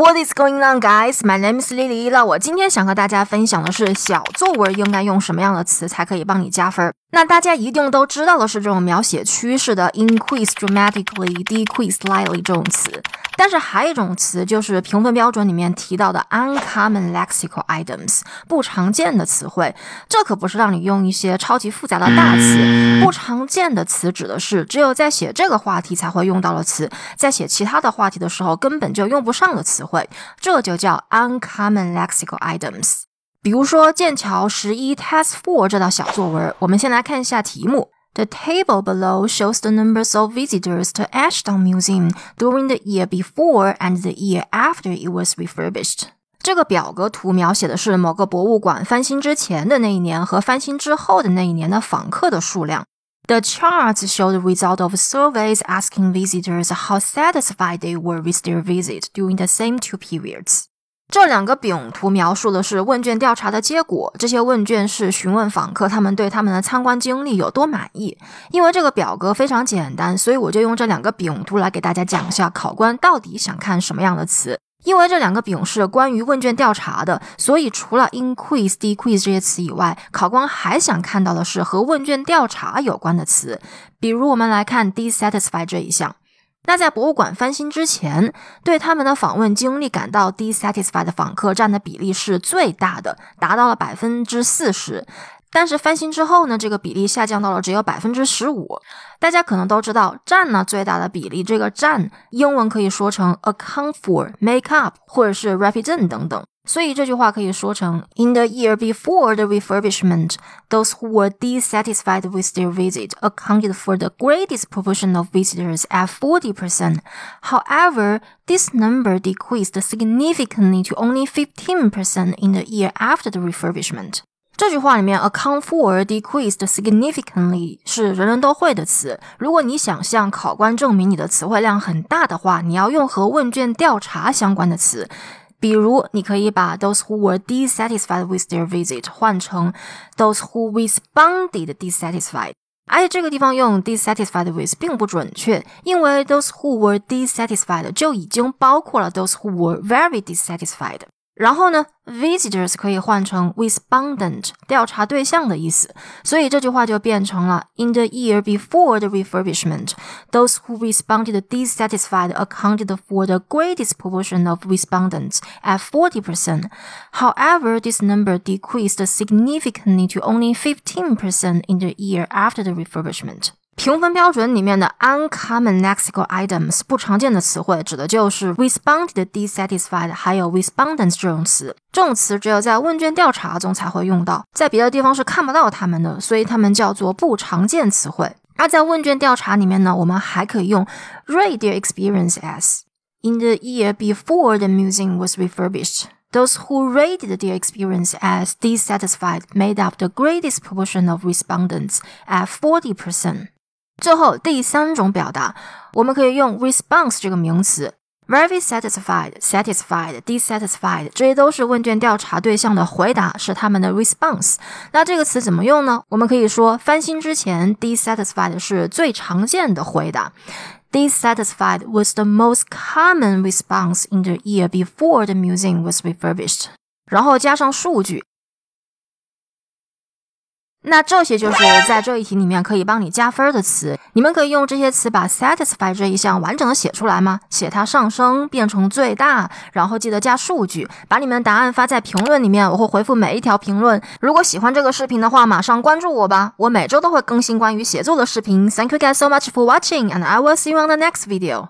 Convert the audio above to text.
What is going on, guys? My name is Lily。那我今天想和大家分享的是小作文应该用什么样的词才可以帮你加分。那大家一定都知道的是这种描写趋势的 increase dramatically, decrease slightly 这种词。但是还有一种词，就是评分标准里面提到的 uncommon lexical items，不常见的词汇。这可不是让你用一些超级复杂的大词，不常见的词指的是只有在写这个话题才会用到的词，在写其他的话题的时候根本就用不上的词汇，这就叫 uncommon lexical items。比如说剑桥十一 Test Four 这道小作文，我们先来看一下题目。The table below shows the numbers of visitors to Ashdown Museum during the year before and the year after it was refurbished. 这个表格图描写的是某个博物馆翻新之前的那一年和翻新之后的那一年的访客的数量。The charts show the result of surveys asking visitors how satisfied they were with their visit during the same two periods. 这两个饼图描述的是问卷调查的结果。这些问卷是询问访客他们对他们的参观经历有多满意。因为这个表格非常简单，所以我就用这两个饼图来给大家讲一下考官到底想看什么样的词。因为这两个饼是关于问卷调查的，所以除了 increase、decrease 这些词以外，考官还想看到的是和问卷调查有关的词。比如，我们来看 dissatisfied 这一项。那在博物馆翻新之前，对他们的访问经历感到 dissatisfied 的访客占的比例是最大的，达到了百分之四十。但是翻新之后呢，这个比例下降到了只有百分之十五。大家可能都知道，占呢最大的比例，这个占英文可以说成 account for、make up 或者是 represent 等等。所以这句话可以说成：In the year before the refurbishment, those who were dissatisfied with their visit accounted for the greatest proportion of visitors at 40%. However, this number decreased significantly to only 15% in the year after the refurbishment. 这句话里面，account for decreased significantly 是人人都会的词。如果你想向考官证明你的词汇量很大的话，你要用和问卷调查相关的词。比如，你可以把 those who were dissatisfied with their visit 换成 those who responded dissatisfied。而且这个地方用 dissatisfied with 并不准确，因为 those who were dissatisfied 就已经包括了 those who were very dissatisfied。然后呢，visitors 可以换成 respondent 调查对象的意思，所以这句话就变成了 In the year before the refurbishment, those who responded dissatisfied accounted for the greatest proportion of respondents at 40%. However, this number decreased significantly to only 15% in the year after the refurbishment. 评分标准里面的 uncommon lexical items 不常见的词汇，指的就是 responded dissatisfied 还有 respondents 这种词。这种词只有在问卷调查中才会用到，在别的地方是看不到它们的，所以它们叫做不常见词汇。而在问卷调查里面呢，我们还可以用 rate their experience as in the year before the museum was refurbished. Those who rated their experience as dissatisfied made up the greatest proportion of respondents at 40%. 最后第三种表达，我们可以用 response 这个名词，very satisfied、satisfied、dissatisfied，这些都是问卷调查对象的回答，是他们的 response。那这个词怎么用呢？我们可以说翻新之前，dissatisfied 是最常见的回答。Dissatisfied was the most common response in the year before the museum was refurbished。然后加上数据。那这些就是在这一题里面可以帮你加分的词，你们可以用这些词把 satisfy 这一项完整的写出来吗？写它上升变成最大，然后记得加数据，把你们的答案发在评论里面，我会回复每一条评论。如果喜欢这个视频的话，马上关注我吧，我每周都会更新关于写作的视频。Thank you guys so much for watching, and I will see you on the next video.